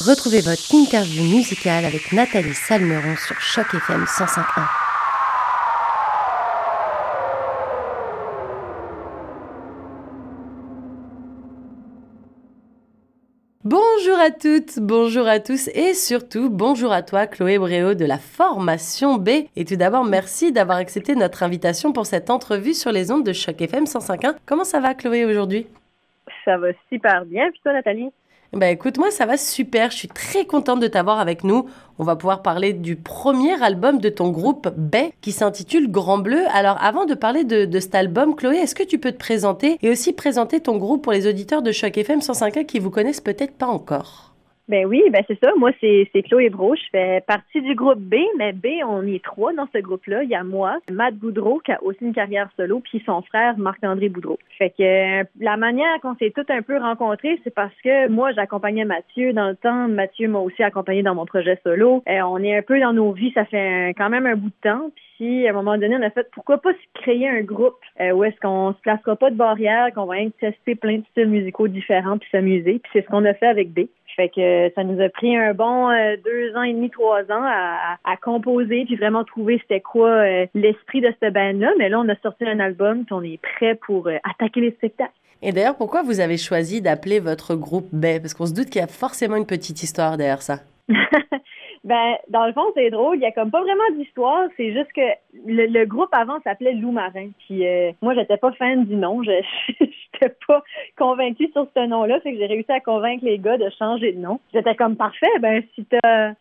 Retrouvez votre interview musicale avec Nathalie Salmeron sur Choc FM 105.1. Bonjour à toutes, bonjour à tous et surtout bonjour à toi Chloé Bréau de la formation B. Et tout d'abord merci d'avoir accepté notre invitation pour cette entrevue sur les ondes de Choc FM 105.1. Comment ça va Chloé aujourd'hui? Ça va super bien, puis toi Nathalie? Bah écoute, moi ça va super, je suis très contente de t'avoir avec nous. On va pouvoir parler du premier album de ton groupe Bay qui s'intitule Grand Bleu. Alors avant de parler de, cet album, Chloé, est-ce que tu peux te présenter et aussi présenter ton groupe pour les auditeurs de Choc FM 105.1 qui vous connaissent peut-être pas encore? Ben oui, ben c'est ça. Moi, c'est, c'est Chloé Bro. Je fais partie du groupe B, mais B, on est trois dans ce groupe-là. Il y a moi, Matt Boudreau, qui a aussi une carrière solo, puis son frère, Marc-André Boudreau. Fait que euh, la manière qu'on s'est tout un peu rencontrés, c'est parce que moi, j'accompagnais Mathieu dans le temps. Mathieu m'a aussi accompagné dans mon projet solo. Euh, on est un peu dans nos vies, ça fait quand même un bout de temps. Puis, à un moment donné, on a fait pourquoi pas se créer un groupe euh, où est-ce qu'on se placera pas de barrière, qu'on va tester plein de styles musicaux différents puis s'amuser. Puis c'est ce qu'on a fait avec B. Fait que ça nous a pris un bon euh, deux ans et demi, trois ans à, composer puis vraiment trouver c'était quoi euh, l'esprit de cette band-là. Mais là, on a sorti un album puis on est prêt pour euh, attaquer les spectacles. Et d'ailleurs, pourquoi vous avez choisi d'appeler votre groupe B? Parce qu'on se doute qu'il y a forcément une petite histoire derrière ça. Ben, dans le fond, c'est drôle. Il y a comme pas vraiment d'histoire. C'est juste que le, groupe avant s'appelait Loup Marin. Puis euh, moi, j'étais pas fan du nom. Je pas convaincue sur ce nom-là. Fait que j'ai réussi à convaincre les gars de changer de nom. J'étais comme parfait. Ben, si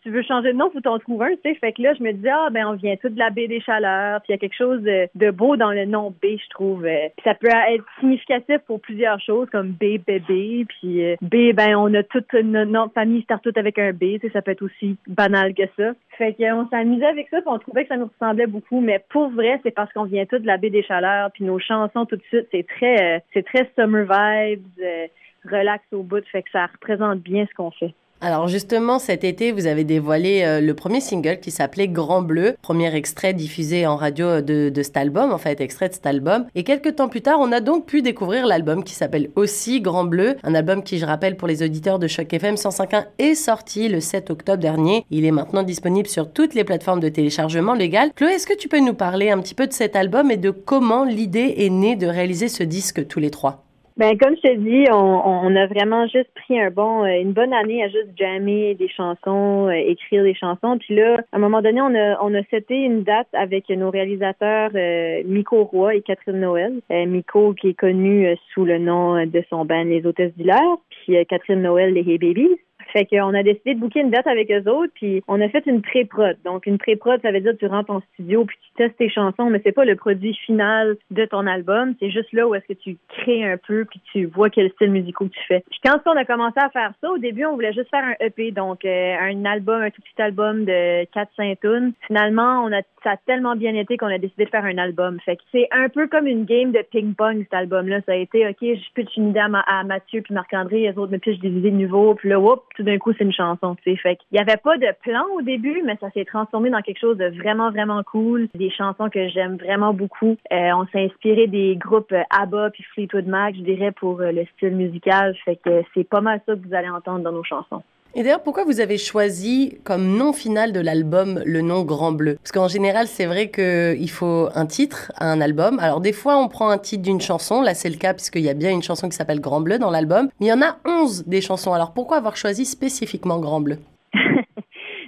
tu veux changer de nom, faut t'en trouver un. Tu sais. Fait que là, je me disais ah ben on vient tout de la baie des Chaleurs. Puis il y a quelque chose de, beau dans le nom B, je trouve. Euh. Puis ça peut être significatif pour plusieurs choses comme B bébé. Puis euh, B, ben on a toute notre famille start avec un B. Tu sais, ça peut être aussi que ça. Fait qu'on s'amusait avec ça, puis on trouvait que ça nous ressemblait beaucoup. Mais pour vrai, c'est parce qu'on vient tous de la baie des Chaleurs, puis nos chansons tout de suite, c'est très, euh, c'est très summer vibes, euh, relax au bout. Fait que ça représente bien ce qu'on fait. Alors justement, cet été, vous avez dévoilé euh, le premier single qui s'appelait Grand Bleu, premier extrait diffusé en radio de, de, cet album, en fait, extrait de cet album. Et quelques temps plus tard, on a donc pu découvrir l'album qui s'appelle aussi Grand Bleu, un album qui, je rappelle, pour les auditeurs de Choc FM 105.1 est sorti le 7 octobre dernier. Il est maintenant disponible sur toutes les plateformes de téléchargement légal. Chloé, est-ce que tu peux nous parler un petit peu de cet album et de comment l'idée est née de réaliser ce disque tous les trois? Ben comme je te dis, on, on, a vraiment juste pris un bon, euh, une bonne année à juste jammer des chansons, euh, écrire des chansons. Puis là, à un moment donné, on a on a une date avec nos réalisateurs euh, Miko Roy et Catherine Noël. Miko qui est connu sous le nom de son band Les Hôtesses d'Hilaire, puis Catherine Noël les Hey Babies. Fait qu'on a décidé de booker une date avec eux autres, puis on a fait une pré-prod. Donc, une pré-prod, ça veut dire que tu rentres en studio, puis tu testes tes chansons, mais c'est pas le produit final de ton album. C'est juste là où est-ce que tu crées un peu, puis tu vois quel style musical tu fais. Puis quand on a commencé à faire ça, au début, on voulait juste faire un EP, donc euh, un album, un tout petit album de 4-5 tunes. Finalement, on a ça a tellement bien été qu'on a décidé de faire un album. Fait que c'est un peu comme une game de ping-pong, cet album-là. Ça a été, OK, je pitch une idée à, Mathieu puis Marc-André, les autres me pitchent des idées de nouveau, puis là, whoop, tout d'un coup, c'est une chanson, tu sais. Fait qu'il y avait pas de plan au début, mais ça s'est transformé dans quelque chose de vraiment, vraiment cool. Des chansons que j'aime vraiment beaucoup. Euh, on s'est inspiré des groupes euh, ABBA puis Fleetwood Mac, je dirais, pour euh, le style musical. Fait que c'est pas mal ça que vous allez entendre dans nos chansons. Et d'ailleurs, pourquoi vous avez choisi comme nom final de l'album le nom Grand Bleu? Parce qu'en général, c'est vrai qu'il faut un titre à un album. Alors des fois, on prend un titre d'une chanson. Là, c'est le cas puisqu'il y a bien une chanson qui s'appelle Grand Bleu dans l'album. Mais il y en a 11 des chansons. Alors pourquoi avoir choisi spécifiquement Grand Bleu?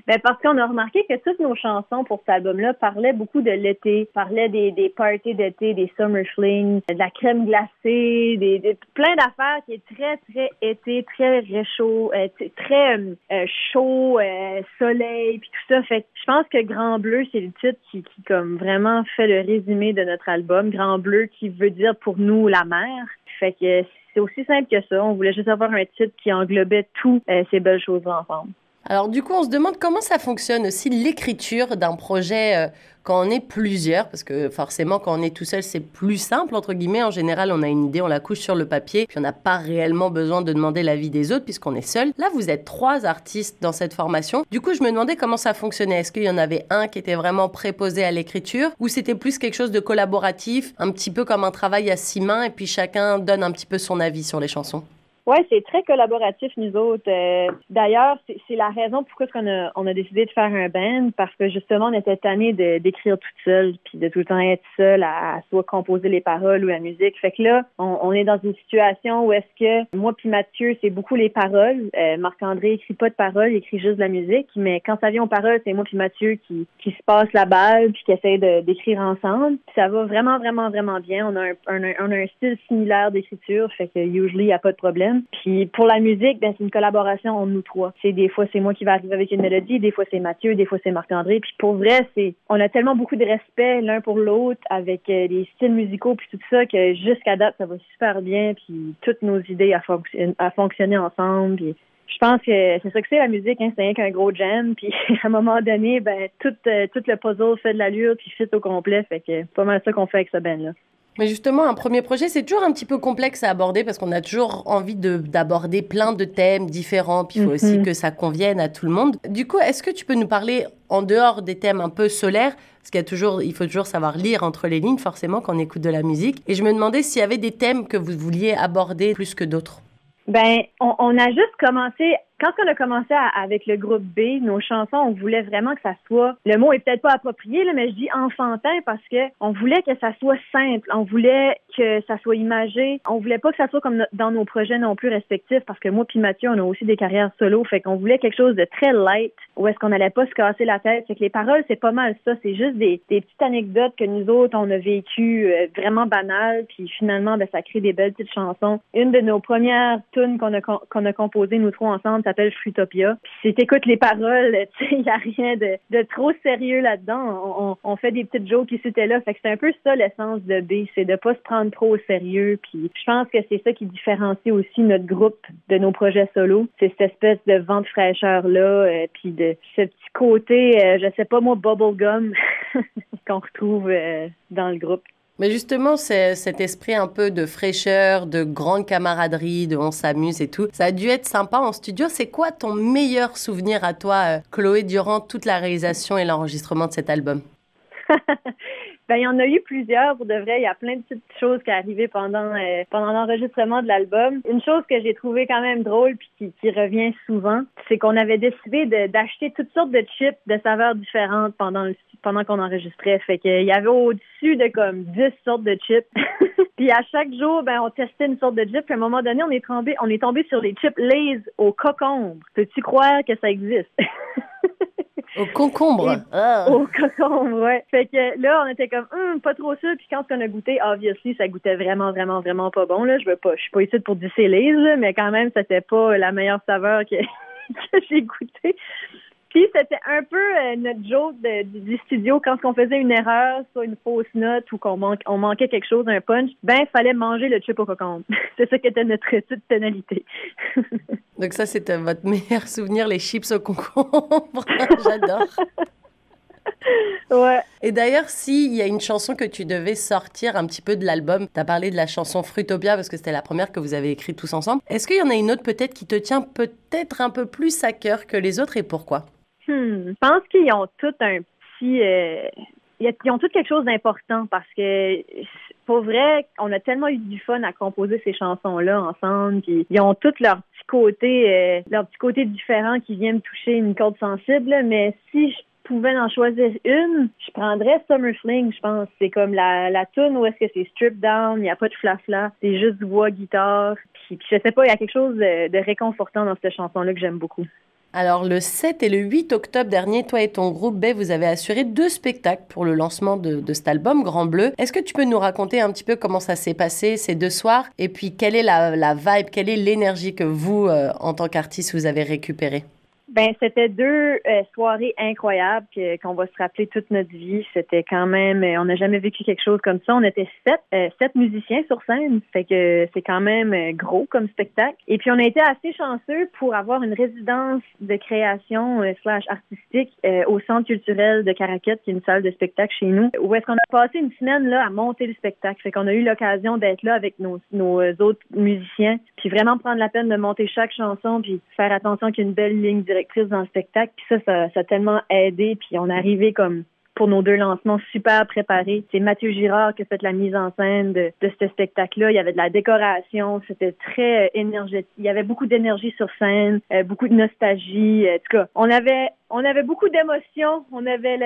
Ben parce qu'on a remarqué que toutes nos chansons pour cet album-là parlaient beaucoup de l'été, parlaient des, des parties d'été, des summer flings, de la crème glacée, des, plein d'affaires qui est très, très été, très réchaud, euh, très euh, euh, chaud, soleil, puis tout ça. Fait je pense que Grand Bleu, c'est le titre qui, qui comme vraiment fait le résumé de notre album. Grand Bleu qui veut dire pour nous la mer. Fait que c'est aussi simple que ça. On voulait juste avoir un titre qui englobait toutes ces belles choses ensemble. Alors du coup, on se demande comment ça fonctionne aussi l'écriture d'un projet euh, quand on est plusieurs, parce que forcément quand on est tout seul, c'est plus simple, entre guillemets. En général, on a une idée, on la couche sur le papier, puis on n'a pas réellement besoin de demander l'avis des autres puisqu'on est seul. Là, vous êtes trois artistes dans cette formation. Du coup, je me demandais comment ça fonctionnait. Est-ce qu'il y en avait un qui était vraiment préposé à l'écriture ou c'était plus quelque chose de collaboratif, un petit peu comme un travail à six mains et puis chacun donne un petit peu son avis sur les chansons? Oui, c'est très collaboratif, nous autres. Euh, d'ailleurs, c'est la raison pourquoi on a, on a décidé de faire un band, parce que justement, on était tanné d'écrire toute seule, puis de tout le temps être seul à, soit composer les paroles ou la musique. Fait que là, on, est dans une situation où est-ce que moi puis Mathieu, c'est beaucoup les paroles. Euh, Marc-André écrit pas de paroles, il écrit juste de la musique. Mais quand ça vient aux paroles, c'est moi puis Mathieu qui, qui se passe la balle puis qui essaie d'écrire ensemble. ça va vraiment, vraiment, vraiment bien. On a un, on a un style similaire d'écriture, fait que usually, il n'y a pas de problème. Puis pour la musique, ben c'est une collaboration entre nous trois. C'est des fois c'est moi qui vais arriver avec une mélodie, des fois c'est Mathieu, des fois c'est Marc-André. Puis pour vrai, c'est on a tellement beaucoup de respect l'un pour l'autre avec euh, les styles musicaux puis tout ça que jusqu'à date ça va super bien. Puis toutes nos idées à, à fonctionner ensemble. Puis je pense que c'est ça que c'est la musique, hein, c'est rien qu'un gros jam. Puis à un moment donné, ben tout, euh, tout le puzzle fait de l'allure puis fit au complet. Fait que pas mal ça qu'on fait avec ce band là. Mais justement, un premier projet, c'est toujours un petit peu complexe à aborder parce qu'on a toujours envie d'aborder plein de thèmes différents. Puis il faut aussi mhm. que ça convienne à tout le monde. Du coup, est-ce que tu peux nous parler en dehors des thèmes un peu solaires Parce qu'il y a toujours, il faut toujours savoir lire entre les lignes, forcément, quand on écoute de la musique. Et je me demandais s'il y avait des thèmes que vous vouliez aborder plus que d'autres. Ben, on, on, a juste commencé quand on a commencé avec le groupe B, nos chansons, on voulait vraiment que ça soit, le mot est peut-être pas approprié, là, mais je dis enfantin parce que on voulait que ça soit simple, on voulait que ça soit imagé, on voulait pas que ça soit comme dans nos projets non plus respectifs parce que moi puis Mathieu, on a aussi des carrières solo, fait qu'on voulait quelque chose de très light où est-ce qu'on n'allait pas se casser la tête. Fait que les paroles, c'est pas mal ça, c'est juste des, petites anecdotes que nous autres, on a vécues euh, vraiment banales, puis finalement, ben, ça crée des belles petites chansons. Une de nos premières tunes qu'on a, qu'on a composées, nous trois ensemble, s'appelle Fruitopia. Puis si t'écoutes les paroles, il y a rien de, trop sérieux là-dedans. On, fait des petites jokes ici et là. Fait que c'est un peu ça l'essence de B, c'est de pas se prendre trop au sérieux. Puis je pense que c'est ça qui différencie aussi notre groupe de nos projets solo. C'est cette espèce de vent de fraîcheur là, euh, puis de ce petit côté, euh, je sais pas moi, bubblegum qu'on retrouve euh, dans le groupe. Mais justement, cet esprit un peu de fraîcheur, de grande camaraderie, de on s'amuse et tout. Ça a dû être sympa en studio. C'est quoi ton meilleur souvenir à toi, euh, Chloé, durant toute la réalisation et l'enregistrement de cet album? Ben, il y en a eu plusieurs pour de vrai. Il y a plein de petites choses qui arrivées pendant euh, pendant l'enregistrement de l'album. Une chose que j'ai trouvé quand même drôle puis qui, qui revient souvent, c'est qu'on avait décidé d'acheter toutes sortes de chips de saveurs différentes pendant le, pendant qu'on enregistrait. Fait qu'il y avait au-dessus de comme 10 sortes de chips. puis à chaque jour, ben on testait une sorte de chip. Puis à un moment donné, on est tombé on est tombé sur les chips Lay's au cocombre. Peux-tu croire que ça existe? Au concombre. Ah. Au concombre, ouais. Fait que là, on était comme, hum, pas trop sûr. Puis quand on a goûté, obviously, ça goûtait vraiment, vraiment, vraiment pas bon. Là, je veux pas, je suis pas ici pour disser là, mais quand même, c'était pas la meilleure saveur que, que j'ai goûté. Puis c'était un peu euh, notre joke du studio quand on faisait une erreur sur une fausse note ou qu'on on manquait quelque chose, un punch, ben fallait manger le chip au cocombe. C'est ça qui était notre petite pénalité. Donc ça c'était votre meilleur souvenir, les chips au concombre. J'adore. Ouais. Et d'ailleurs, s'il y a une chanson que tu devais sortir un petit peu de l'album, tu as parlé de la chanson Fruitopia parce que c'était la première que vous avez écrite tous ensemble. Est-ce qu'il y en a une autre peut-être qui te tient peut-être un peu plus à cœur que les autres et pourquoi? Hmm, je pense qu'ils ont tout un petit. Euh, ils ont tout quelque chose d'important parce que, pour vrai, on a tellement eu du fun à composer ces chansons-là ensemble. Ils ont tous leur petit côté, euh, leur petit côté différent qui vient me toucher une corde sensible. Mais si je pouvais en choisir une, je prendrais Summer Fling, je pense. C'est comme la, la tune où est-ce que c'est strip down, il n'y a pas de flafla, c'est juste voix, guitare. Puis, puis, je sais pas, il y a quelque chose de, de réconfortant dans cette chanson-là que j'aime beaucoup. Alors le 7 et le 8 octobre dernier, toi et ton groupe B, vous avez assuré deux spectacles pour le lancement de, cet album Grand Bleu. Est-ce que tu peux nous raconter un petit peu comment ça s'est passé ces deux soirs? Et puis quelle est la, la vibe, quelle est l'énergie que vous, euh, en tant qu'artiste, vous avez récupérée? Ben, c'était deux euh, soirées incroyables qu'on va se rappeler toute notre vie. C'était quand même, euh, on n'a jamais vécu quelque chose comme ça. On était sept, euh, sept musiciens sur scène, fait que c'est quand même gros comme spectacle. Et puis on a été assez chanceux pour avoir une résidence de création slash artistique au Centre culturel de Caraquette, qui est une salle de spectacle chez nous, où est-ce qu'on a passé une semaine là à monter le spectacle. Fait qu'on a eu l'occasion d'être là avec nos, nos autres musiciens, puis vraiment prendre la peine de monter chaque chanson, puis faire attention qu'il y ait une belle ligne dans le spectacle. Puis ça, ça, a tellement aidé. Puis on est arrivé comme pour nos deux lancements super préparés. C'est Mathieu Girard qui a fait la mise en scène de, ce spectacle-là. Il y avait de la décoration, c'était très énergétique. Il y avait beaucoup d'énergie sur scène, beaucoup de nostalgie. En tout cas, on avait on avait beaucoup d'émotions. On avait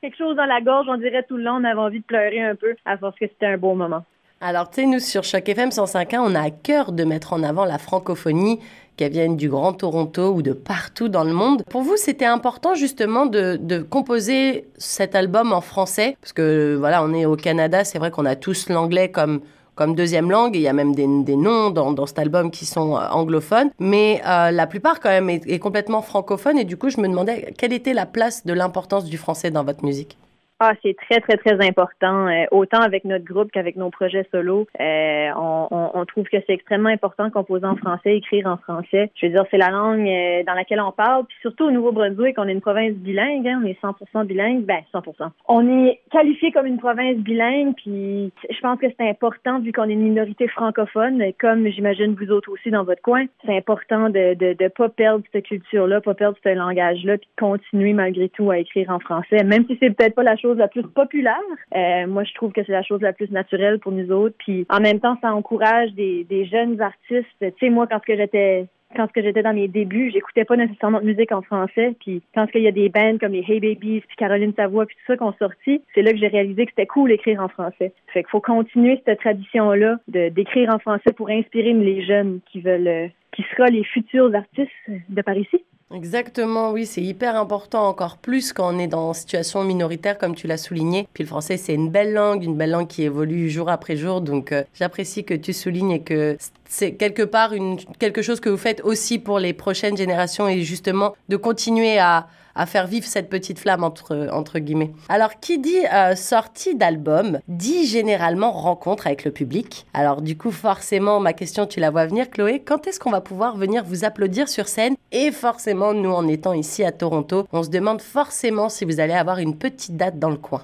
quelque chose dans la gorge, on dirait tout le long. On avait envie de pleurer un peu à force que c'était un beau moment. Alors, tu sais, nous, sur Choc FM 105.1, on a à cœur de mettre en avant la francophonie, qu'elle vienne du Grand Toronto ou de partout dans le monde. Pour vous, c'était important justement de, composer cet album en français, parce que voilà, on est au Canada, c'est vrai qu'on a tous l'anglais comme comme deuxième langue, il y a même des, noms dans, cet album qui sont euh, anglophones, mais euh, la plupart quand même est complètement francophone, et du coup je me demandais quelle était la place de l'importance du français dans votre musique? Ah, c'est très, très, très important. Euh, autant avec notre groupe qu'avec nos projets solo. Euh, on, trouve que c'est extrêmement important de composer en français, écrire en français. Je veux dire, c'est la langue euh, dans laquelle on parle. Puis surtout au Nouveau-Brunswick, on est une province bilingue. Hein, on est 100% bilingue. Ben, 100%. On est qualifié comme une province bilingue. Puis je pense que c'est important, vu qu'on est une minorité francophone, comme j'imagine vous autres aussi dans votre coin, c'est important de de, de pas perdre cette culture-là, pas perdre ce langage-là, puis continuer malgré tout à écrire en français, même si c'est peut-être pas la chose la plus populaire. Euh, moi, je trouve que c'est la chose la plus naturelle pour nous autres. Puis en même temps, ça encourage des, jeunes artistes. Tu sais, moi, quand que j'étais quand que j'étais dans mes débuts, j'écoutais pas nécessairement de musique en français. Puis quand il y a des bands comme les Hey Babies, puis Caroline Savoie, puis tout ça qui ont sorti, c'est là que j'ai réalisé que c'était cool d'écrire en français. Fait qu'il faut continuer cette tradition-là d'écrire en français pour inspirer les jeunes qui veulent, euh, qui sera les futurs artistes de par ici. Exactement, oui, c'est hyper important, encore plus quand on est dans une situation minoritaire, comme tu l'as souligné. Puis le français, c'est une belle langue, une belle langue qui évolue jour après jour. Donc euh, j'apprécie que tu soulignes et que c'est quelque part une, quelque chose que vous faites aussi pour les prochaines générations et justement de continuer à, à faire vivre cette petite flamme entre, entre guillemets. Alors, qui dit euh, sortie d'album dit généralement rencontre avec le public. Alors, du coup, forcément, ma question, tu la vois venir, Chloé. Quand est-ce qu'on va pouvoir venir vous applaudir sur scène? Et forcément, nous, en étant ici à Toronto, on se demande forcément si vous allez avoir une petite date dans le coin.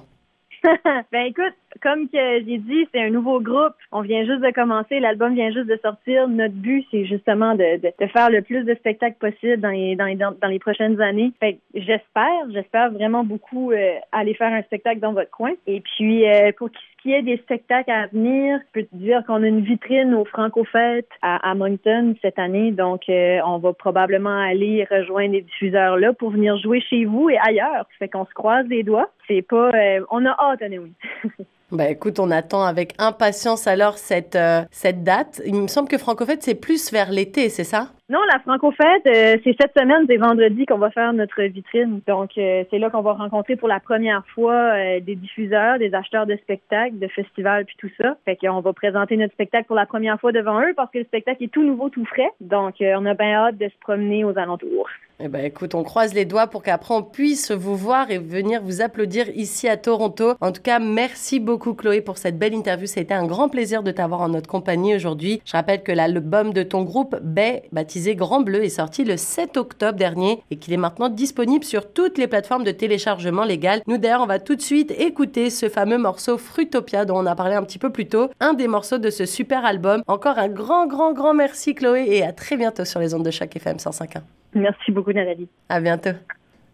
ben écoute, comme que j'ai dit, c'est un nouveau groupe. On vient juste de commencer, l'album vient juste de sortir. Notre but, c'est justement de, de, faire le plus de spectacles possible dans les, dans les, dans les prochaines années. Fait j'espère, j'espère vraiment beaucoup euh, aller faire un spectacle dans votre coin. Et puis, euh, pour ce qui est des spectacles à venir, je peux te dire qu'on a une vitrine au Franco-Fête à, Moncton cette année. Donc, euh, on va probablement aller rejoindre les diffuseurs-là pour venir jouer chez vous et ailleurs. Fait qu'on se croise les doigts. C'est pas... on a hâte, oui. Bah écoute, on attend avec impatience alors cette, euh, cette date. Il me semble que Francofête, c'est plus vers l'été, c'est ça? Non, la Francofête, euh, c'est cette semaine, c'est vendredi qu'on va faire notre vitrine. Donc, euh, c'est là qu'on va rencontrer pour la première fois des diffuseurs, des acheteurs de spectacles, de festivals, puis tout ça. Fait qu'on va présenter notre spectacle pour la première fois devant eux parce que le spectacle est tout nouveau, tout frais. Donc, on a bien hâte de se promener aux alentours. Eh ben, écoute, on croise les doigts pour qu'après on puisse vous voir et venir vous applaudir ici à Toronto. En tout cas, merci beaucoup Chloé pour cette belle interview. Été un grand plaisir de t'avoir en notre compagnie aujourd'hui. Je rappelle que l'album de ton groupe, Bay, baptisé Grand Bleu, est sorti le 7 octobre dernier et qu'il est maintenant disponible sur toutes les plateformes de téléchargement légal. Nous d'ailleurs, on va tout de suite écouter ce fameux morceau Fruitopia dont on a parlé un petit peu plus tôt, un des morceaux de ce super album. Encore un grand, grand, grand merci Chloé et à très bientôt sur les ondes de chaque FM 105.1. Merci beaucoup, Nathalie. À bientôt.